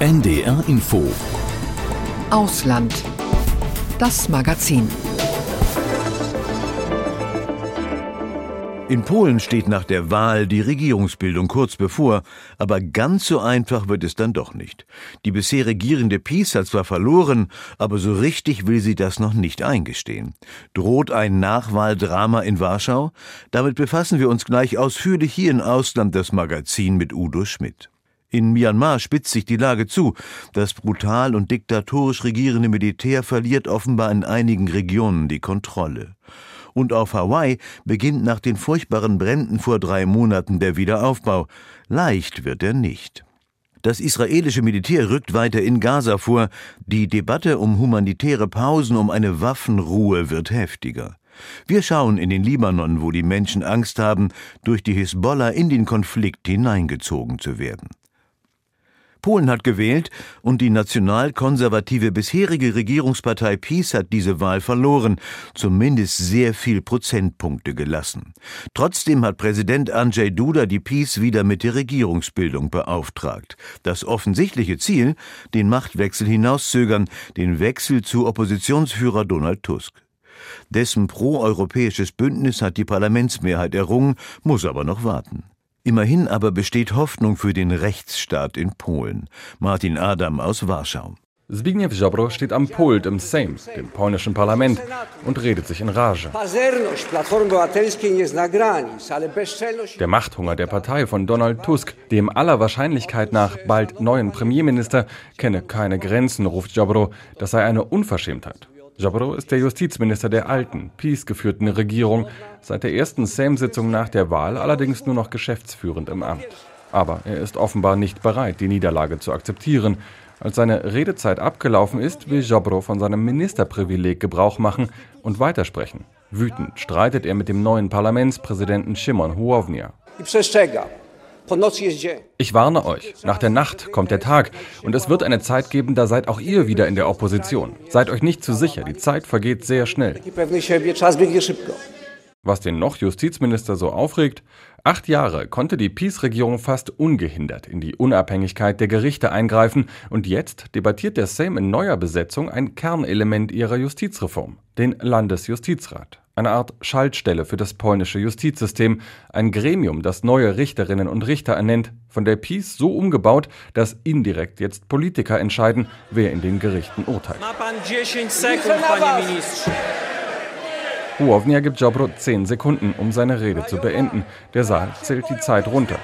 NDR Info Ausland. Das Magazin. In Polen steht nach der Wahl die Regierungsbildung kurz bevor, aber ganz so einfach wird es dann doch nicht. Die bisher regierende PiS hat zwar verloren, aber so richtig will sie das noch nicht eingestehen. Droht ein Nachwahldrama in Warschau? Damit befassen wir uns gleich ausführlich hier in Ausland das Magazin mit Udo Schmidt. In Myanmar spitzt sich die Lage zu. Das brutal und diktatorisch regierende Militär verliert offenbar in einigen Regionen die Kontrolle. Und auf Hawaii beginnt nach den furchtbaren Bränden vor drei Monaten der Wiederaufbau. Leicht wird er nicht. Das israelische Militär rückt weiter in Gaza vor. Die Debatte um humanitäre Pausen, um eine Waffenruhe wird heftiger. Wir schauen in den Libanon, wo die Menschen Angst haben, durch die Hisbollah in den Konflikt hineingezogen zu werden. Polen hat gewählt und die nationalkonservative bisherige Regierungspartei PiS hat diese Wahl verloren, zumindest sehr viel Prozentpunkte gelassen. Trotzdem hat Präsident Andrzej Duda die PiS wieder mit der Regierungsbildung beauftragt. Das offensichtliche Ziel, den Machtwechsel hinauszögern, den Wechsel zu Oppositionsführer Donald Tusk. Dessen proeuropäisches Bündnis hat die Parlamentsmehrheit errungen, muss aber noch warten. Immerhin aber besteht Hoffnung für den Rechtsstaat in Polen. Martin Adam aus Warschau. Zbigniew Ziobro steht am Pult im Sejm, dem polnischen Parlament, und redet sich in Rage. Der Machthunger der Partei von Donald Tusk, dem aller Wahrscheinlichkeit nach bald neuen Premierminister, kenne keine Grenzen, ruft Ziobro. Das sei eine Unverschämtheit. Jabro ist der Justizminister der alten, PiS-geführten Regierung, seit der ersten Sejm-Sitzung nach der Wahl allerdings nur noch geschäftsführend im Amt. Aber er ist offenbar nicht bereit, die Niederlage zu akzeptieren. Als seine Redezeit abgelaufen ist, will Jabro von seinem Ministerprivileg Gebrauch machen und weitersprechen. Wütend streitet er mit dem neuen Parlamentspräsidenten Szymon Hołownia. Ich warne euch, nach der Nacht kommt der Tag und es wird eine Zeit geben, da seid auch ihr wieder in der Opposition. Seid euch nicht zu sicher, die Zeit vergeht sehr schnell. Was den noch Justizminister so aufregt, acht Jahre konnte die Peace-Regierung fast ungehindert in die Unabhängigkeit der Gerichte eingreifen und jetzt debattiert der Sejm in neuer Besetzung ein Kernelement ihrer Justizreform, den Landesjustizrat. Eine Art Schaltstelle für das polnische Justizsystem, ein Gremium, das neue Richterinnen und Richter ernennt, von der Peace so umgebaut, dass indirekt jetzt Politiker entscheiden, wer in den Gerichten urteilt. Hołownia gibt Jobro 10 Sekunden, um seine Rede zu beenden. Der Saal zählt die Zeit runter.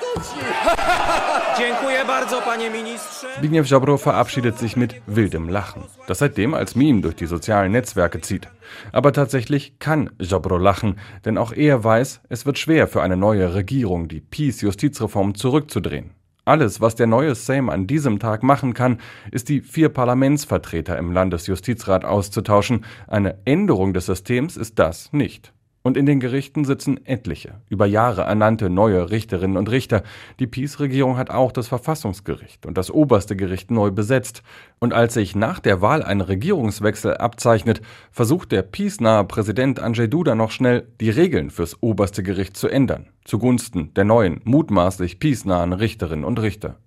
Zbigniew Ziobro verabschiedet sich mit wildem Lachen, das seitdem als Meme durch die sozialen Netzwerke zieht. Aber tatsächlich kann Ziobro lachen, denn auch er weiß, es wird schwer für eine neue Regierung, die Peace-Justizreform zurückzudrehen. Alles, was der neue Sejm an diesem Tag machen kann, ist die vier Parlamentsvertreter im Landesjustizrat auszutauschen. Eine Änderung des Systems ist das nicht. Und in den Gerichten sitzen etliche, über Jahre ernannte neue Richterinnen und Richter. Die Peace-Regierung hat auch das Verfassungsgericht und das oberste Gericht neu besetzt. Und als sich nach der Wahl ein Regierungswechsel abzeichnet, versucht der Peace-nahe Präsident Andrzej Duda noch schnell, die Regeln fürs oberste Gericht zu ändern, zugunsten der neuen, mutmaßlich Peace-nahen Richterinnen und Richter.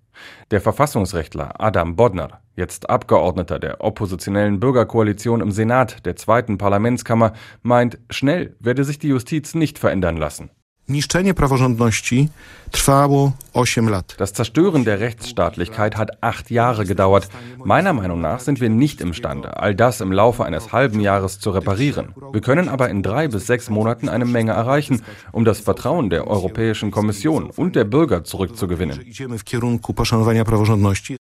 Der Verfassungsrechtler Adam Bodnar, jetzt Abgeordneter der oppositionellen Bürgerkoalition im Senat der zweiten Parlamentskammer, meint, schnell werde sich die Justiz nicht verändern lassen. Niszczenie praworządności trwało 8 lat. Das Zerstören der Rechtsstaatlichkeit hat acht Jahre gedauert. Meiner Meinung nach sind wir nicht imstande, all das im Laufe eines halben Jahres zu reparieren. Wir können aber in drei bis sechs Monaten eine Menge erreichen, um das Vertrauen der Europäischen Kommission und der Bürger zurückzugewinnen.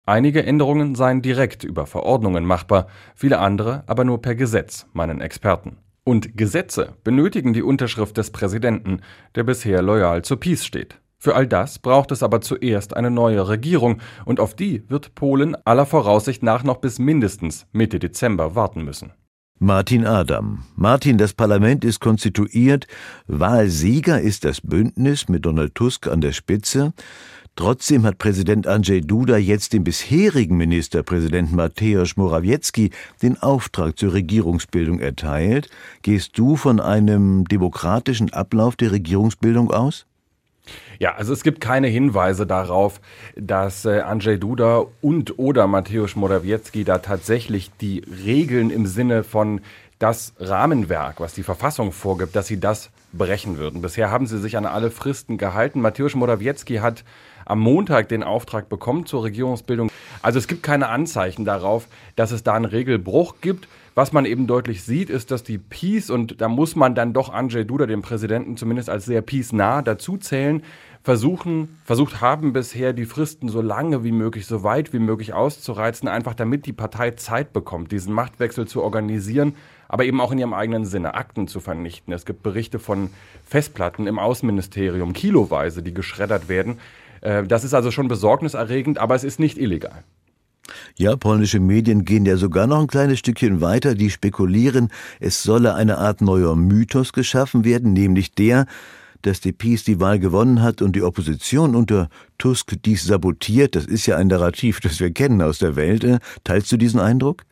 Einige Änderungen seien direkt über Verordnungen machbar, viele andere aber nur per Gesetz, meinen Experten. Und Gesetze benötigen die Unterschrift des Präsidenten, der bisher loyal zur Peace steht. Für all das braucht es aber zuerst eine neue Regierung, und auf die wird Polen aller Voraussicht nach noch bis mindestens Mitte Dezember warten müssen. Martin Adam. Martin, das Parlament ist konstituiert, Wahlsieger ist das Bündnis mit Donald Tusk an der Spitze. Trotzdem hat Präsident Andrzej Duda jetzt dem bisherigen Ministerpräsidenten Mateusz Morawiecki den Auftrag zur Regierungsbildung erteilt. Gehst du von einem demokratischen Ablauf der Regierungsbildung aus? Ja, also es gibt keine Hinweise darauf, dass äh, Andrzej Duda und oder Mateusz Morawiecki da tatsächlich die Regeln im Sinne von das Rahmenwerk, was die Verfassung vorgibt, dass sie das brechen würden. Bisher haben sie sich an alle Fristen gehalten. Mateusz Morawiecki hat am Montag den Auftrag bekommen zur Regierungsbildung. Also es gibt keine Anzeichen darauf, dass es da einen Regelbruch gibt. Was man eben deutlich sieht, ist, dass die Peace, und da muss man dann doch Andrzej Duda, den Präsidenten, zumindest als sehr Peace-nah dazu zählen, versuchen, versucht haben bisher die Fristen so lange wie möglich, so weit wie möglich auszureizen, einfach damit die Partei Zeit bekommt, diesen Machtwechsel zu organisieren, aber eben auch in ihrem eigenen Sinne, Akten zu vernichten. Es gibt Berichte von Festplatten im Außenministerium, kiloweise, die geschreddert werden. Äh, das ist also schon besorgniserregend, aber es ist nicht illegal. Ja, polnische Medien gehen ja sogar noch ein kleines Stückchen weiter. Die spekulieren, es solle eine Art neuer Mythos geschaffen werden, nämlich der, dass die PiS die Wahl gewonnen hat und die Opposition unter Tusk dies sabotiert. Das ist ja ein Narrativ, das wir kennen aus der Welt. Äh, teilst du diesen Eindruck?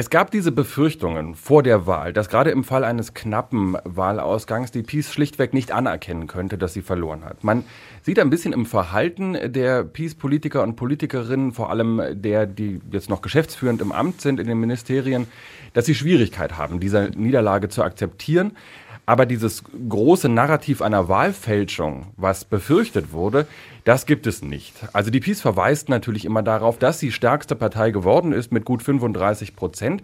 Es gab diese Befürchtungen vor der Wahl, dass gerade im Fall eines knappen Wahlausgangs die Peace schlichtweg nicht anerkennen könnte, dass sie verloren hat. Man sieht ein bisschen im Verhalten der Peace-Politiker und Politikerinnen, vor allem der, die jetzt noch geschäftsführend im Amt sind in den Ministerien, dass sie Schwierigkeit haben, diese Niederlage zu akzeptieren. Aber dieses große Narrativ einer Wahlfälschung, was befürchtet wurde, das gibt es nicht. Also die Peace verweist natürlich immer darauf, dass sie stärkste Partei geworden ist mit gut 35 Prozent.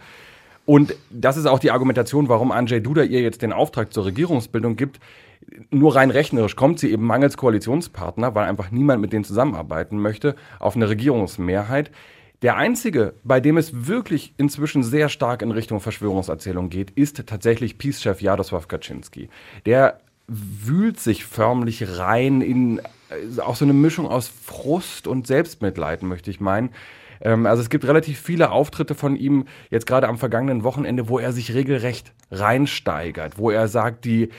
Und das ist auch die Argumentation, warum Andrzej Duda ihr jetzt den Auftrag zur Regierungsbildung gibt. Nur rein rechnerisch kommt sie eben mangels Koalitionspartner, weil einfach niemand mit denen zusammenarbeiten möchte, auf eine Regierungsmehrheit. Der einzige, bei dem es wirklich inzwischen sehr stark in Richtung Verschwörungserzählung geht, ist tatsächlich Peace-Chef Jaroslaw Kaczynski. Der wühlt sich förmlich rein in auch so eine Mischung aus Frust und Selbstmitleid, möchte ich meinen. Ähm, also es gibt relativ viele Auftritte von ihm, jetzt gerade am vergangenen Wochenende, wo er sich regelrecht reinsteigert, wo er sagt, die,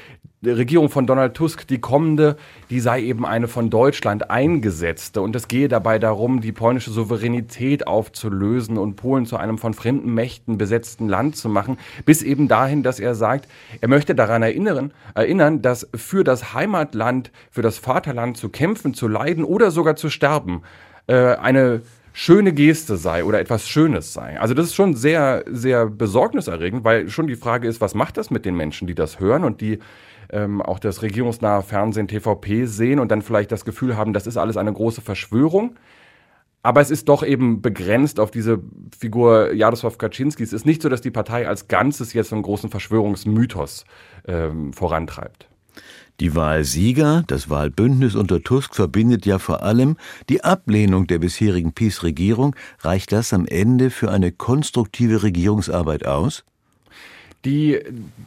Regierung von Donald Tusk, die kommende, die sei eben eine von Deutschland eingesetzte. Und es gehe dabei darum, die polnische Souveränität aufzulösen und Polen zu einem von fremden Mächten besetzten Land zu machen, bis eben dahin, dass er sagt, er möchte daran erinnern, erinnern, dass für das Heimatland, für das Vaterland zu kämpfen, zu leiden oder sogar zu sterben, äh, eine schöne Geste sei oder etwas Schönes sei. Also das ist schon sehr, sehr besorgniserregend, weil schon die Frage ist, was macht das mit den Menschen, die das hören und die ähm, auch das regierungsnahe Fernsehen TVP sehen und dann vielleicht das Gefühl haben, das ist alles eine große Verschwörung. Aber es ist doch eben begrenzt auf diese Figur Jaroslaw Kaczynski. Es ist nicht so, dass die Partei als Ganzes jetzt einen großen Verschwörungsmythos ähm, vorantreibt. Die Wahlsieger, das Wahlbündnis unter Tusk verbindet ja vor allem die Ablehnung der bisherigen PiS-Regierung. Reicht das am Ende für eine konstruktive Regierungsarbeit aus? die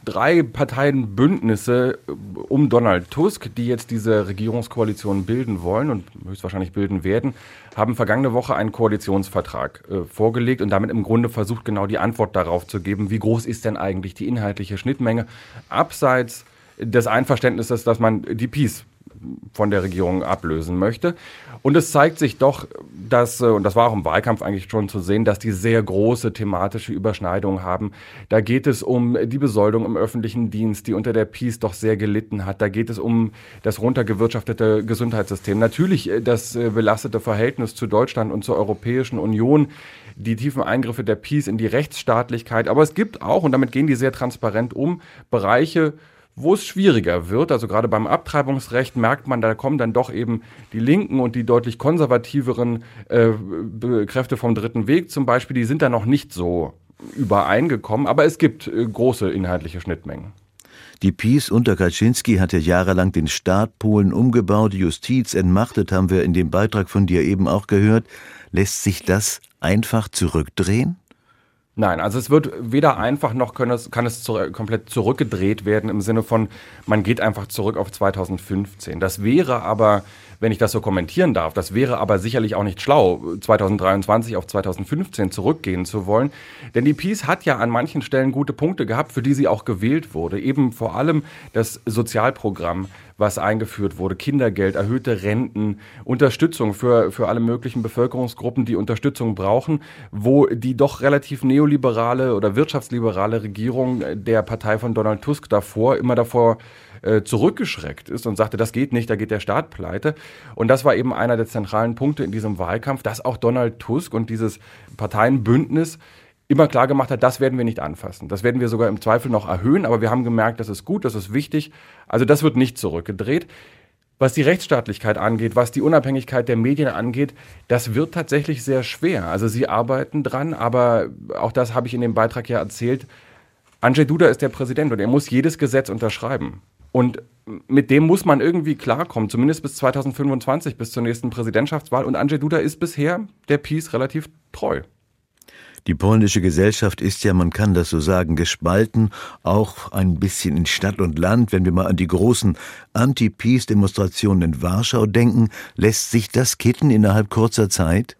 drei Parteienbündnisse um Donald Tusk, die jetzt diese Regierungskoalition bilden wollen und höchstwahrscheinlich bilden werden, haben vergangene Woche einen Koalitionsvertrag äh, vorgelegt und damit im Grunde versucht, genau die Antwort darauf zu geben, wie groß ist denn eigentlich die inhaltliche Schnittmenge abseits des Einverständnisses, dass man die Peace von der Regierung ablösen möchte. Und es zeigt sich doch, dass, äh, und das war auch im Wahlkampf eigentlich schon zu sehen, dass die sehr große thematische Überschneidungen haben. Da geht es um die Besoldung im öffentlichen Dienst, die unter der Peace doch sehr gelitten hat. Da geht es um das runtergewirtschaftete Gesundheitssystem. Natürlich äh, das äh, belastete Verhältnis zu Deutschland und zur Europäischen Union die tiefen Eingriffe der Peace in die Rechtsstaatlichkeit. Aber es gibt auch, und damit gehen die sehr transparent um, Bereiche, wo es schwieriger wird, also gerade beim Abtreibungsrecht merkt man, da kommen dann doch eben die linken und die deutlich konservativeren äh, Kräfte vom Dritten Weg zum Beispiel, die sind da noch nicht so übereingekommen, aber es gibt äh, große inhaltliche Schnittmengen. Die PiS unter Kaczynski hatte jahrelang den Staat Polen umgebaut, Justiz entmachtet, haben wir in dem Beitrag von dir eben auch gehört. Lässt sich das einfach zurückdrehen? Nein, also es wird weder einfach noch kann es, kann es zu, komplett zurückgedreht werden im Sinne von, man geht einfach zurück auf 2015. Das wäre aber, wenn ich das so kommentieren darf, das wäre aber sicherlich auch nicht schlau, 2023 auf 2015 zurückgehen zu wollen. Denn die Peace hat ja an manchen Stellen gute Punkte gehabt, für die sie auch gewählt wurde. Eben vor allem das Sozialprogramm, was eingeführt wurde. Kindergeld, erhöhte Renten, Unterstützung für, für alle möglichen Bevölkerungsgruppen, die Unterstützung brauchen, wo die doch relativ neoliberale oder wirtschaftsliberale Regierung der Partei von Donald Tusk davor immer davor äh, zurückgeschreckt ist und sagte, das geht nicht, da geht der Staat pleite. Und das war eben einer der zentralen Punkte in diesem Wahlkampf, dass auch Donald Tusk und dieses Parteienbündnis immer klar gemacht hat, das werden wir nicht anfassen. Das werden wir sogar im Zweifel noch erhöhen, aber wir haben gemerkt, das ist gut, das ist wichtig. Also das wird nicht zurückgedreht. Was die Rechtsstaatlichkeit angeht, was die Unabhängigkeit der Medien angeht, das wird tatsächlich sehr schwer. Also sie arbeiten dran, aber auch das habe ich in dem Beitrag ja erzählt. Andrzej Duda ist der Präsident und er muss jedes Gesetz unterschreiben. Und mit dem muss man irgendwie klarkommen, zumindest bis 2025, bis zur nächsten Präsidentschaftswahl. Und Andrzej Duda ist bisher der Peace relativ treu. Die polnische Gesellschaft ist ja, man kann das so sagen, gespalten, auch ein bisschen in Stadt und Land. Wenn wir mal an die großen Anti-Peace-Demonstrationen in Warschau denken, lässt sich das kitten innerhalb kurzer Zeit?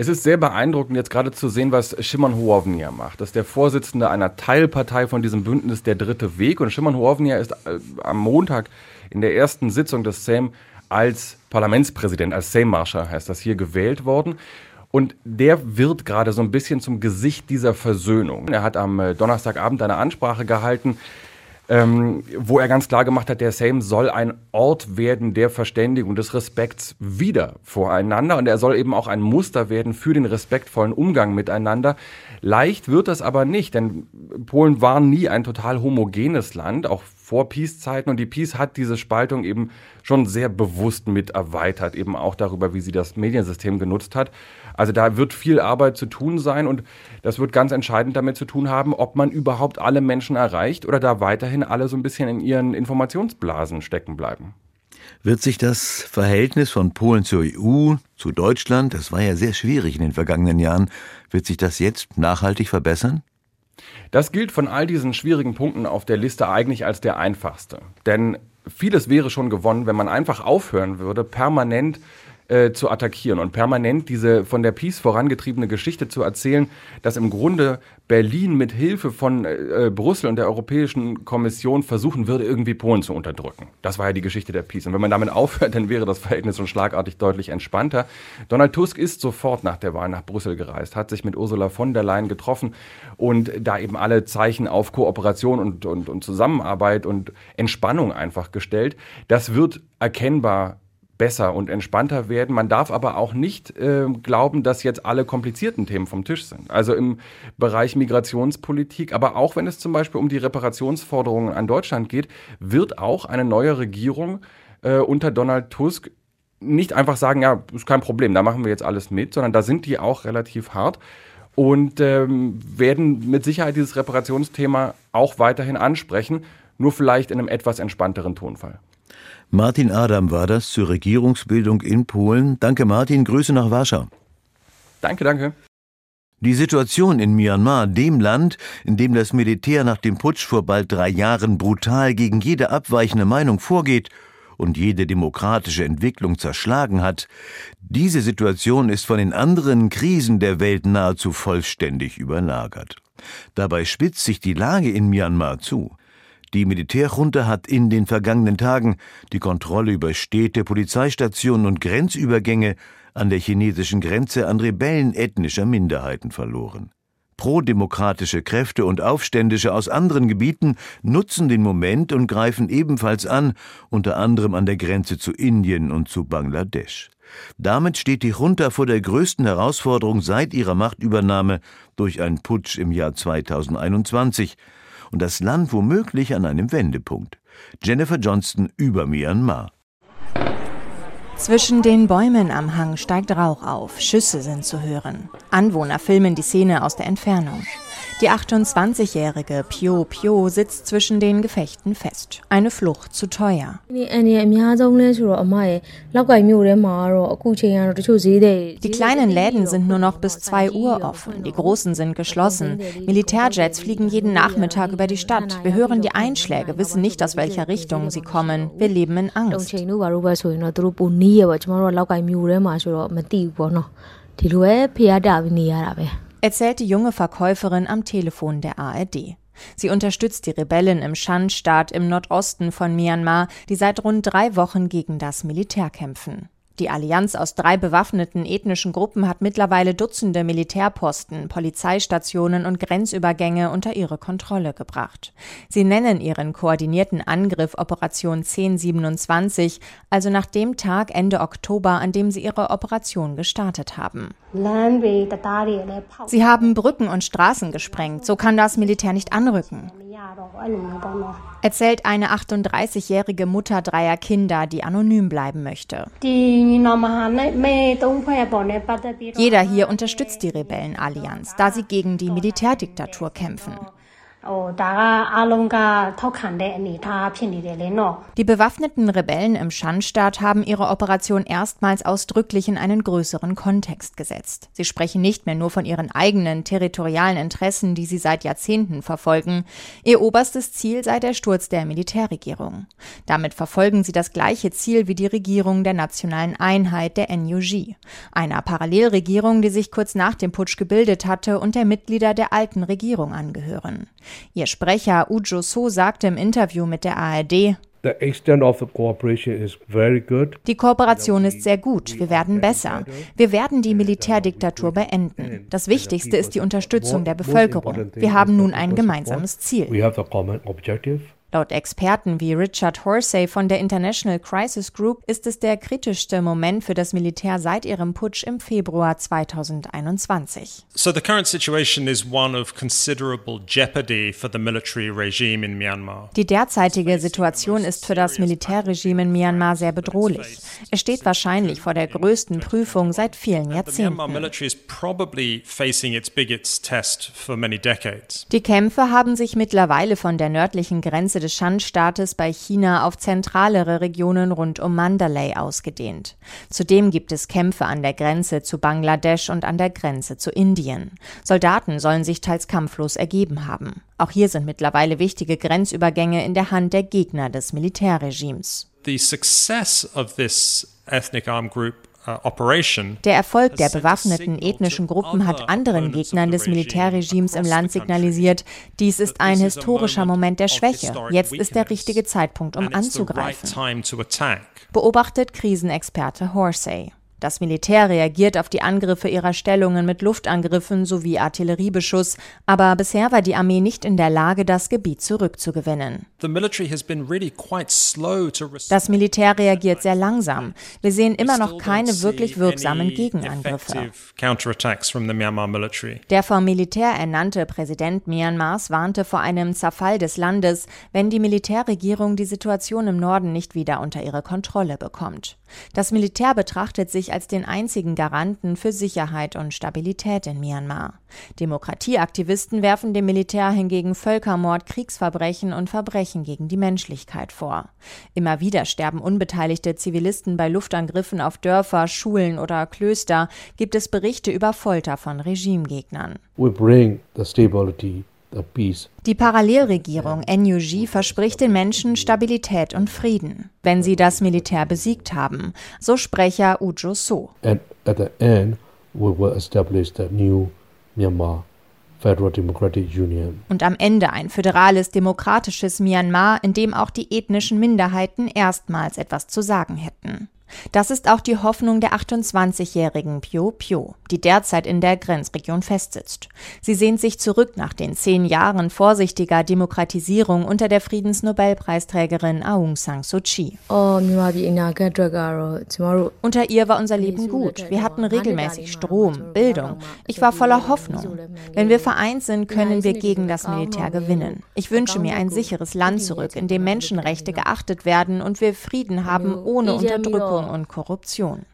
Es ist sehr beeindruckend, jetzt gerade zu sehen, was Szymon Hołownia macht. Das ist der Vorsitzende einer Teilpartei von diesem Bündnis Der Dritte Weg. Und Szymon Hołownia ist äh, am Montag in der ersten Sitzung des Sejm als Parlamentspräsident, als Sejm-Marschall heißt das hier, gewählt worden. Und der wird gerade so ein bisschen zum Gesicht dieser Versöhnung. Er hat am äh, Donnerstagabend eine Ansprache gehalten, ähm, wo er ganz klar gemacht hat, der Sejm soll ein Ort werden der Verständigung, des Respekts wieder voreinander. Und er soll eben auch ein Muster werden für den respektvollen Umgang miteinander. Leicht wird das aber nicht, denn Polen war nie ein total homogenes Land, auch vor Peace-Zeiten. Und die Peace hat diese Spaltung eben schon sehr bewusst mit erweitert, eben auch darüber, wie sie das Mediensystem genutzt hat. Also da wird viel Arbeit zu tun sein und das wird ganz entscheidend damit zu tun haben, ob man überhaupt alle Menschen erreicht oder da weiterhin alle so ein bisschen in ihren Informationsblasen stecken bleiben. Wird sich das Verhältnis von Polen zur EU, zu Deutschland, das war ja sehr schwierig in den vergangenen Jahren, wird sich das jetzt nachhaltig verbessern? Das gilt von all diesen schwierigen Punkten auf der Liste eigentlich als der einfachste. Denn vieles wäre schon gewonnen, wenn man einfach aufhören würde, permanent äh, zu attackieren und permanent diese von der Peace vorangetriebene Geschichte zu erzählen, dass im Grunde Berlin mit Hilfe von äh, Brüssel und der Europäischen Kommission versuchen würde, irgendwie Polen zu unterdrücken. Das war ja die Geschichte der Peace. Und wenn man damit aufhört, dann wäre das Verhältnis schon schlagartig deutlich entspannter. Donald Tusk ist sofort nach der Wahl nach Brüssel gereist, hat sich mit Ursula von der Leyen getroffen und da eben alle Zeichen auf Kooperation und, und, und Zusammenarbeit und Entspannung einfach gestellt. Das wird erkennbar besser und entspannter werden. Man darf aber auch nicht äh, glauben, dass jetzt alle komplizierten Themen vom Tisch sind. Also im Bereich Migrationspolitik, aber auch wenn es zum Beispiel um die Reparationsforderungen an Deutschland geht, wird auch eine neue Regierung äh, unter Donald Tusk nicht einfach sagen, ja, ist kein Problem, da machen wir jetzt alles mit, sondern da sind die auch relativ hart und ähm, werden mit Sicherheit dieses Reparationsthema auch weiterhin ansprechen, nur vielleicht in einem etwas entspannteren Tonfall. Martin Adam war das zur Regierungsbildung in Polen. Danke Martin, Grüße nach Warschau. Danke, danke. Die Situation in Myanmar, dem Land, in dem das Militär nach dem Putsch vor bald drei Jahren brutal gegen jede abweichende Meinung vorgeht und jede demokratische Entwicklung zerschlagen hat, diese Situation ist von den anderen Krisen der Welt nahezu vollständig überlagert. Dabei spitzt sich die Lage in Myanmar zu. Die Militärjunta hat in den vergangenen Tagen die Kontrolle über Städte, Polizeistationen und Grenzübergänge an der chinesischen Grenze an Rebellen ethnischer Minderheiten verloren. Prodemokratische Kräfte und Aufständische aus anderen Gebieten nutzen den Moment und greifen ebenfalls an, unter anderem an der Grenze zu Indien und zu Bangladesch. Damit steht die Junta vor der größten Herausforderung seit ihrer Machtübernahme durch einen Putsch im Jahr 2021, und das Land womöglich an einem Wendepunkt. Jennifer Johnston über Myanmar. Zwischen den Bäumen am Hang steigt Rauch auf, Schüsse sind zu hören. Anwohner filmen die Szene aus der Entfernung. Die 28-jährige Pio Pio sitzt zwischen den Gefechten fest. Eine Flucht zu teuer. Die kleinen Läden sind nur noch bis 2 Uhr offen, die großen sind geschlossen. Militärjets fliegen jeden Nachmittag über die Stadt. Wir hören die Einschläge, wissen nicht, aus welcher Richtung sie kommen. Wir leben in Angst. Erzählt die junge Verkäuferin am Telefon der ARD. Sie unterstützt die Rebellen im Shan-Staat im Nordosten von Myanmar, die seit rund drei Wochen gegen das Militär kämpfen. Die Allianz aus drei bewaffneten ethnischen Gruppen hat mittlerweile Dutzende Militärposten, Polizeistationen und Grenzübergänge unter ihre Kontrolle gebracht. Sie nennen ihren koordinierten Angriff Operation 1027, also nach dem Tag Ende Oktober, an dem sie ihre Operation gestartet haben. Sie haben Brücken und Straßen gesprengt, so kann das Militär nicht anrücken erzählt eine 38-jährige Mutter dreier Kinder, die anonym bleiben möchte. Jeder hier unterstützt die Rebellenallianz, da sie gegen die Militärdiktatur kämpfen. Die bewaffneten Rebellen im Schanstaat haben ihre Operation erstmals ausdrücklich in einen größeren Kontext gesetzt. Sie sprechen nicht mehr nur von ihren eigenen territorialen Interessen, die sie seit Jahrzehnten verfolgen. Ihr oberstes Ziel sei der Sturz der Militärregierung. Damit verfolgen sie das gleiche Ziel wie die Regierung der nationalen Einheit der NUG, einer Parallelregierung, die sich kurz nach dem Putsch gebildet hatte und der Mitglieder der alten Regierung angehören. Ihr Sprecher Ujo So sagte im Interview mit der ARD, die Kooperation ist sehr gut. Wir werden besser. Wir werden die Militärdiktatur beenden. Das Wichtigste ist die Unterstützung der Bevölkerung. Wir haben nun ein gemeinsames Ziel. Laut Experten wie Richard Horsey von der International Crisis Group ist es der kritischste Moment für das Militär seit ihrem Putsch im Februar 2021. So the current situation is one of considerable jeopardy for the military regime in Myanmar. Die derzeitige Situation ist für das Militärregime in Myanmar sehr bedrohlich. Es steht wahrscheinlich vor der größten Prüfung seit vielen Jahrzehnten. Die Kämpfe haben sich mittlerweile von der nördlichen Grenze Grenze des Shan-Staates bei China auf zentralere Regionen rund um Mandalay ausgedehnt. Zudem gibt es Kämpfe an der Grenze zu Bangladesch und an der Grenze zu Indien. Soldaten sollen sich teils kampflos ergeben haben. Auch hier sind mittlerweile wichtige Grenzübergänge in der Hand der Gegner des Militärregimes. The success of this ethnic armed group der Erfolg der bewaffneten ethnischen Gruppen hat anderen Gegnern des Militärregimes im Land signalisiert, dies ist ein historischer Moment der Schwäche. Jetzt ist der richtige Zeitpunkt, um anzugreifen. Beobachtet Krisenexperte Horsey. Das Militär reagiert auf die Angriffe ihrer Stellungen mit Luftangriffen sowie Artilleriebeschuss, aber bisher war die Armee nicht in der Lage, das Gebiet zurückzugewinnen. Das Militär reagiert sehr langsam. Wir sehen immer noch keine wirklich wirksamen Gegenangriffe. Der vom Militär ernannte Präsident Myanmars warnte vor einem Zerfall des Landes, wenn die Militärregierung die Situation im Norden nicht wieder unter ihre Kontrolle bekommt. Das Militär betrachtet sich als den einzigen Garanten für Sicherheit und Stabilität in Myanmar. Demokratieaktivisten werfen dem Militär hingegen Völkermord, Kriegsverbrechen und Verbrechen gegen die Menschlichkeit vor. Immer wieder sterben unbeteiligte Zivilisten bei Luftangriffen auf Dörfer, Schulen oder Klöster, gibt es Berichte über Folter von Regimegegnern. We bring the stability die Parallelregierung NUG verspricht den Menschen Stabilität und Frieden, wenn sie das Militär besiegt haben, so Sprecher Ujo So. And at the end we will establish the new Myanmar. Und am Ende ein föderales demokratisches Myanmar, in dem auch die ethnischen Minderheiten erstmals etwas zu sagen hätten. Das ist auch die Hoffnung der 28-jährigen Pio Pio, die derzeit in der Grenzregion festsitzt. Sie sehnt sich zurück nach den zehn Jahren vorsichtiger Demokratisierung unter der Friedensnobelpreisträgerin Aung San Suu Kyi. Oh, unter ihr war unser Leben gut. Wir hatten regelmäßig Strom, Bildung. Ich war voller Hoffnung. Wenn wir vereint sind, können wir gegen das Militär gewinnen. Ich wünsche mir ein sicheres Land zurück, in dem Menschenrechte geachtet werden und wir Frieden haben ohne Unterdrückung Terror und Korruption.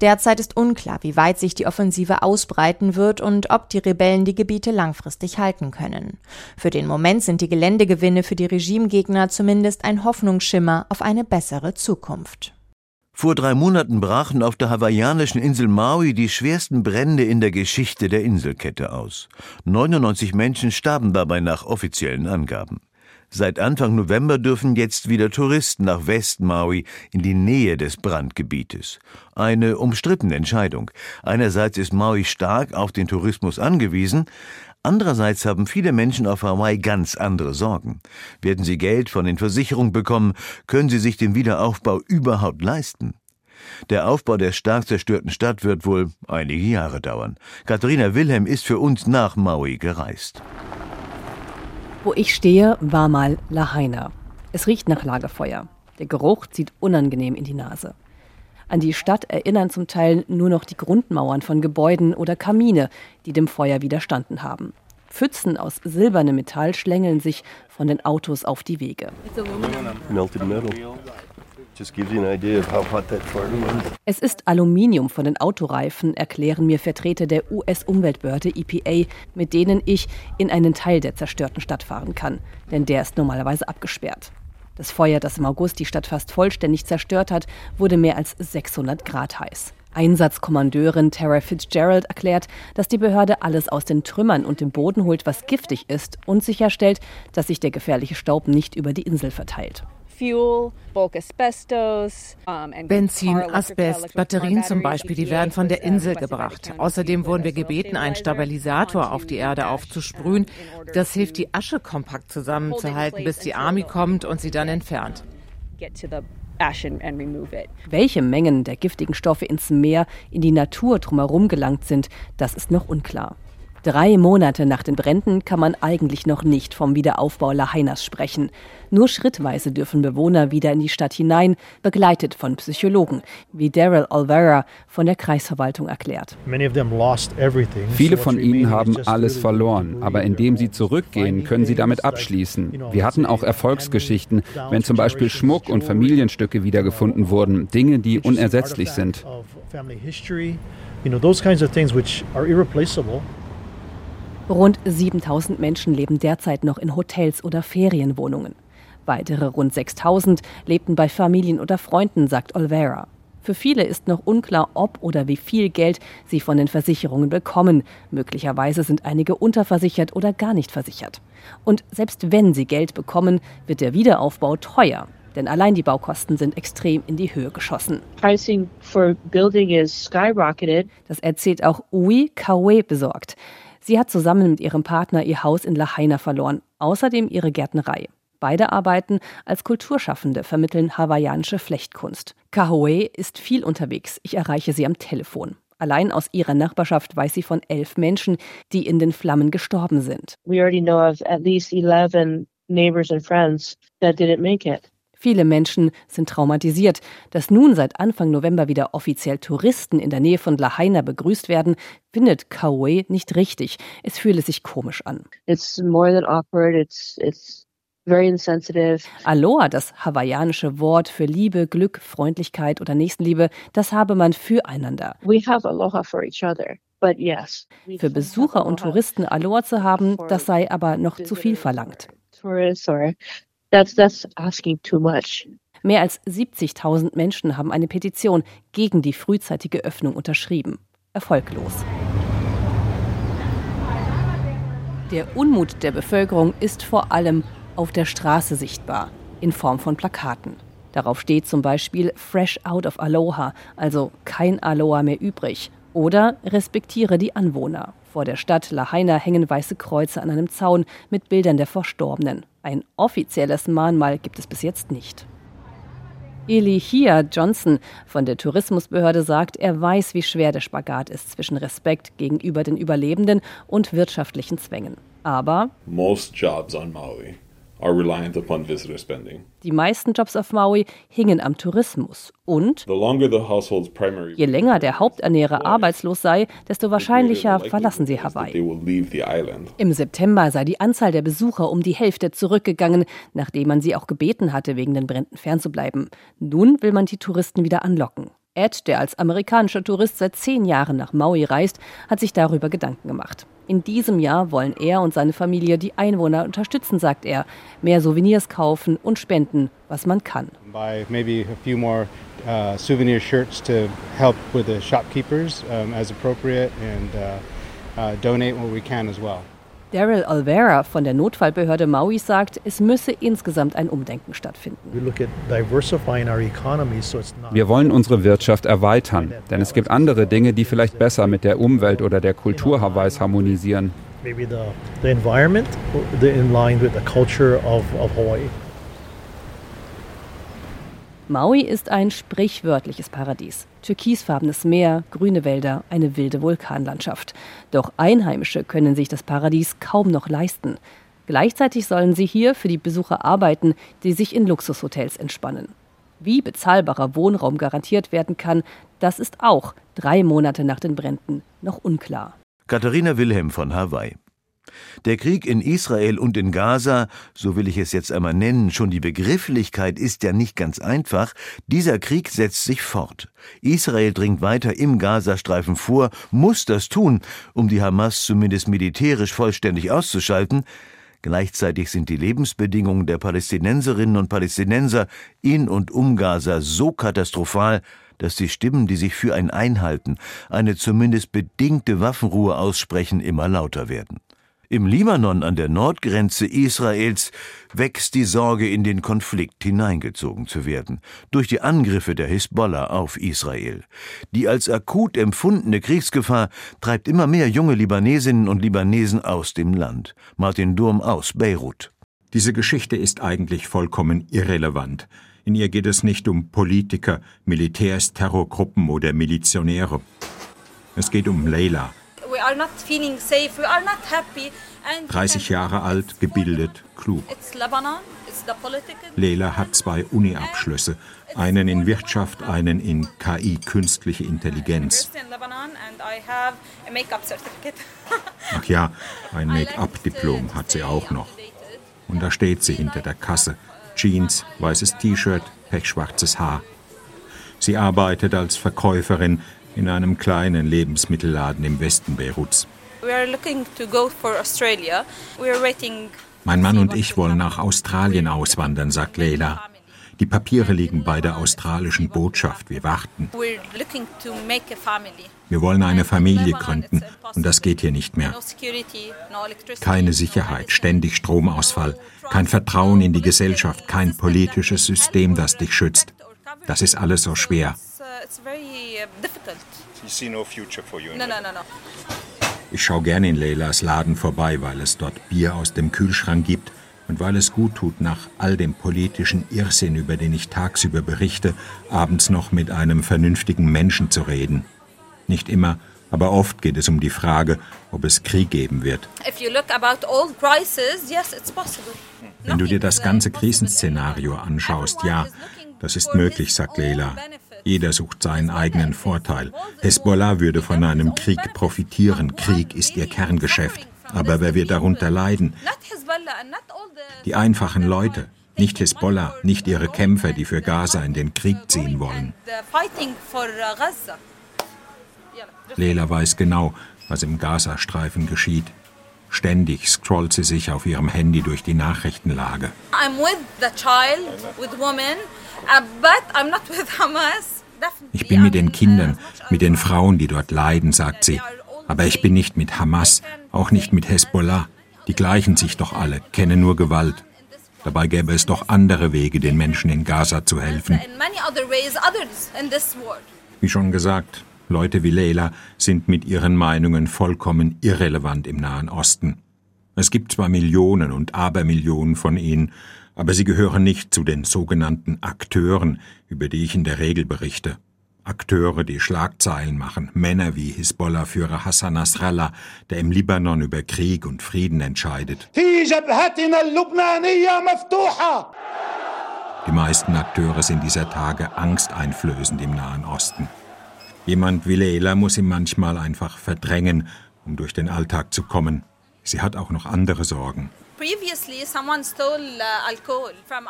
Derzeit ist unklar, wie weit sich die Offensive ausbreiten wird und ob die Rebellen die Gebiete langfristig halten können. Für den Moment sind die Geländegewinne für die Regimegegner zumindest ein Hoffnungsschimmer auf eine bessere Zukunft. Vor drei Monaten brachen auf der hawaiianischen Insel Maui die schwersten Brände in der Geschichte der Inselkette aus. 99 Menschen starben dabei nach offiziellen Angaben. Seit Anfang November dürfen jetzt wieder Touristen nach West-Maui in die Nähe des Brandgebietes. Eine umstrittene Entscheidung. Einerseits ist Maui stark auf den Tourismus angewiesen, Andererseits haben viele Menschen auf Hawaii ganz andere Sorgen. Werden sie Geld von den Versicherungen bekommen, können sie sich den Wiederaufbau überhaupt leisten? Der Aufbau der stark zerstörten Stadt wird wohl einige Jahre dauern. Katharina Wilhelm ist für uns nach Maui gereist. Wo ich stehe, war mal Lahaina. Es riecht nach Lagerfeuer. Der Geruch zieht unangenehm in die Nase. An die Stadt erinnern zum Teil nur noch die Grundmauern von Gebäuden oder Kamine, die dem Feuer widerstanden haben. Pfützen aus silbernem Metall schlängeln sich von den Autos auf die Wege. Es ist Aluminium von den Autoreifen, erklären mir Vertreter der US-Umweltbehörde EPA, mit denen ich in einen Teil der zerstörten Stadt fahren kann, denn der ist normalerweise abgesperrt. Das Feuer, das im August die Stadt fast vollständig zerstört hat, wurde mehr als 600 Grad heiß. Einsatzkommandeurin Tara Fitzgerald erklärt, dass die Behörde alles aus den Trümmern und dem Boden holt, was giftig ist und sicherstellt, dass sich der gefährliche Staub nicht über die Insel verteilt. Benzin, Asbest, Batterien zum Beispiel, die werden von der Insel gebracht. Außerdem wurden wir gebeten, einen Stabilisator auf die Erde aufzusprühen. Das hilft, die Asche kompakt zusammenzuhalten, bis die Army kommt und sie dann entfernt. Welche Mengen der giftigen Stoffe ins Meer, in die Natur drumherum gelangt sind, das ist noch unklar. Drei Monate nach den Bränden kann man eigentlich noch nicht vom Wiederaufbau Lahainas sprechen. Nur schrittweise dürfen Bewohner wieder in die Stadt hinein, begleitet von Psychologen, wie Daryl Olvera von der Kreisverwaltung erklärt. Viele von ihnen haben alles verloren, aber indem sie zurückgehen, können sie damit abschließen. Wir hatten auch Erfolgsgeschichten, wenn zum Beispiel Schmuck und Familienstücke wiedergefunden wurden, Dinge, die unersetzlich sind. You know, those kinds of things which are irreplaceable. Rund 7000 Menschen leben derzeit noch in Hotels oder Ferienwohnungen. Weitere rund 6000 lebten bei Familien oder Freunden, sagt Olvera. Für viele ist noch unklar, ob oder wie viel Geld sie von den Versicherungen bekommen. Möglicherweise sind einige unterversichert oder gar nicht versichert. Und selbst wenn sie Geld bekommen, wird der Wiederaufbau teuer. Denn allein die Baukosten sind extrem in die Höhe geschossen. Das erzählt auch Ui Kawe besorgt. Sie hat zusammen mit ihrem Partner ihr Haus in Lahaina verloren, außerdem ihre Gärtnerei. Beide arbeiten als Kulturschaffende, vermitteln hawaiianische Flechtkunst. Kahoe ist viel unterwegs. Ich erreiche sie am Telefon. Allein aus ihrer Nachbarschaft weiß sie von elf Menschen, die in den Flammen gestorben sind. We already know of at least 11 neighbors and friends that didn't make it. Viele Menschen sind traumatisiert. Dass nun seit Anfang November wieder offiziell Touristen in der Nähe von Lahaina begrüßt werden, findet Kauai nicht richtig. Es fühle sich komisch an. It's more than awkward. It's, it's very insensitive. Aloha, das hawaiianische Wort für Liebe, Glück, Freundlichkeit oder Nächstenliebe, das habe man füreinander. We have aloha for each other. Yes, Für Besucher und Touristen Aloha zu haben, das sei aber noch zu viel verlangt. Tourists or That's, that's asking too much. Mehr als 70.000 Menschen haben eine Petition gegen die frühzeitige Öffnung unterschrieben. Erfolglos. Der Unmut der Bevölkerung ist vor allem auf der Straße sichtbar, in Form von Plakaten. Darauf steht zum Beispiel Fresh out of Aloha, also kein Aloha mehr übrig. Oder respektiere die Anwohner. Vor der Stadt Lahaina hängen weiße Kreuze an einem Zaun mit Bildern der Verstorbenen. Ein offizielles Mahnmal gibt es bis jetzt nicht. Elihia Johnson von der Tourismusbehörde sagt, er weiß, wie schwer der Spagat ist zwischen Respekt gegenüber den Überlebenden und wirtschaftlichen Zwängen. Aber Most jobs on Maui are reliant upon visitor spending. Die meisten Jobs auf Maui hingen am Tourismus. Und je länger der Haupternährer arbeitslos sei, desto wahrscheinlicher verlassen sie Hawaii. Im September sei die Anzahl der Besucher um die Hälfte zurückgegangen, nachdem man sie auch gebeten hatte, wegen den Bränden fernzubleiben. Nun will man die Touristen wieder anlocken. Ed, der als amerikanischer Tourist seit zehn Jahren nach Maui reist, hat sich darüber Gedanken gemacht. In diesem Jahr wollen er und seine Familie die Einwohner unterstützen, sagt er. Mehr Souvenirs kaufen und spenden, was man kann. Buy maybe a few more uh, souvenir shirts to help with the shopkeepers um, as appropriate and uh, uh, donate what we can as well. Daryl Alvera von der Notfallbehörde Maui sagt, es müsse insgesamt ein Umdenken stattfinden. Wir wollen unsere Wirtschaft erweitern, denn es gibt andere Dinge, die vielleicht besser mit der Umwelt oder der Kultur Hawaiis harmonisieren. Maybe the, the environment in line with the culture of, of Hawaii. Maui ist ein sprichwörtliches Paradies. Türkisfarbenes Meer, grüne Wälder, eine wilde Vulkanlandschaft. Doch Einheimische können sich das Paradies kaum noch leisten. Gleichzeitig sollen sie hier für die Besucher arbeiten, die sich in Luxushotels entspannen. Wie bezahlbarer Wohnraum garantiert werden kann, das ist auch drei Monate nach den Bränden noch unklar. Katharina Wilhelm von Hawaii. Der Krieg in Israel und in Gaza, so will ich es jetzt einmal nennen, schon die Begrifflichkeit ist ja nicht ganz einfach, dieser Krieg setzt sich fort. Israel dringt weiter im Gazastreifen vor, muss das tun, um die Hamas zumindest militärisch vollständig auszuschalten, Gleichzeitig sind die Lebensbedingungen der Palästinenserinnen und Palästinenser in und um Gaza so katastrophal, dass die Stimmen, die sich für ein Einhalten, eine zumindest bedingte Waffenruhe aussprechen, immer lauter werden. Im Libanon an der Nordgrenze Israels wächst die Sorge, in den Konflikt hineingezogen zu werden, durch die Angriffe der Hisbollah auf Israel. Die als akut empfundene Kriegsgefahr treibt immer mehr junge Libanesinnen und Libanesen aus dem Land. Martin Durm aus Beirut. Diese Geschichte ist eigentlich vollkommen irrelevant. In ihr geht es nicht um Politiker, Militärs, Terrorgruppen oder Milizionäre. Es geht um Leila, 30 Jahre alt, gebildet, klug. Leila hat zwei Uni-Abschlüsse, einen in Wirtschaft, einen in KI, künstliche Intelligenz. Ach ja, ein Make-up-Diplom hat sie auch noch. Und da steht sie hinter der Kasse. Jeans, weißes T-Shirt, pechschwarzes Haar. Sie arbeitet als Verkäuferin in einem kleinen Lebensmittelladen im Westen Beiruts. Mein Mann und ich wollen nach Australien auswandern, sagt Leila. Die Papiere liegen bei der australischen Botschaft. Wir warten. Wir wollen eine Familie gründen und das geht hier nicht mehr. Keine Sicherheit, ständig Stromausfall, kein Vertrauen in die Gesellschaft, kein politisches System, das dich schützt. Das ist alles so schwer. Ich schaue gerne in Leilas Laden vorbei, weil es dort Bier aus dem Kühlschrank gibt und weil es gut tut, nach all dem politischen Irrsinn, über den ich tagsüber berichte, abends noch mit einem vernünftigen Menschen zu reden. Nicht immer, aber oft geht es um die Frage, ob es Krieg geben wird. Wenn du dir das ganze Krisenszenario anschaust, ja, das ist möglich, sagt Leila. Jeder sucht seinen eigenen Vorteil. Hezbollah würde von einem Krieg profitieren. Krieg ist ihr Kerngeschäft. Aber wer wird darunter leiden? Die einfachen Leute, nicht Hezbollah, nicht ihre Kämpfer, die für Gaza in den Krieg ziehen wollen. Leila weiß genau, was im Gazastreifen geschieht. Ständig scrollt sie sich auf ihrem Handy durch die Nachrichtenlage. I'm with the child, with women, uh. Ich bin mit den Kindern, mit den Frauen, die dort leiden, sagt sie. Aber ich bin nicht mit Hamas, auch nicht mit Hezbollah. Die gleichen sich doch alle, kennen nur Gewalt. Dabei gäbe es doch andere Wege, den Menschen in Gaza zu helfen. Wie schon gesagt, Leute wie Leila sind mit ihren Meinungen vollkommen irrelevant im Nahen Osten. Es gibt zwar Millionen und Abermillionen von ihnen, aber sie gehören nicht zu den sogenannten Akteuren, über die ich in der Regel berichte. Akteure, die Schlagzeilen machen, Männer wie Hisbollah-Führer Hassan Nasrallah, der im Libanon über Krieg und Frieden entscheidet. Die meisten Akteure sind dieser Tage angsteinflößend im Nahen Osten. Jemand wie Leila muss ihn manchmal einfach verdrängen, um durch den Alltag zu kommen. Sie hat auch noch andere Sorgen. Uh,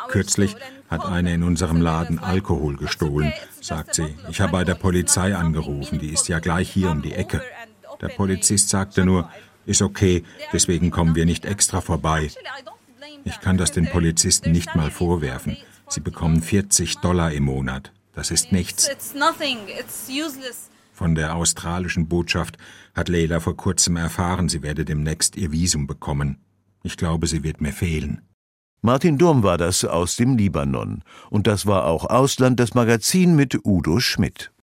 Kürzlich hat eine in unserem Laden Alkohol gestohlen, sagt sie. Ich habe bei der Polizei angerufen, die ist ja gleich hier um die Ecke. Der Polizist sagte nur, ist okay, deswegen kommen wir nicht extra vorbei. Ich kann das den Polizisten nicht mal vorwerfen. Sie bekommen 40 Dollar im Monat. Das ist nichts. Von der australischen Botschaft hat Leila vor kurzem erfahren, sie werde demnächst ihr Visum bekommen. Ich glaube, sie wird mir fehlen. Martin Durm war das aus dem Libanon. Und das war auch Ausland, das Magazin mit Udo Schmidt.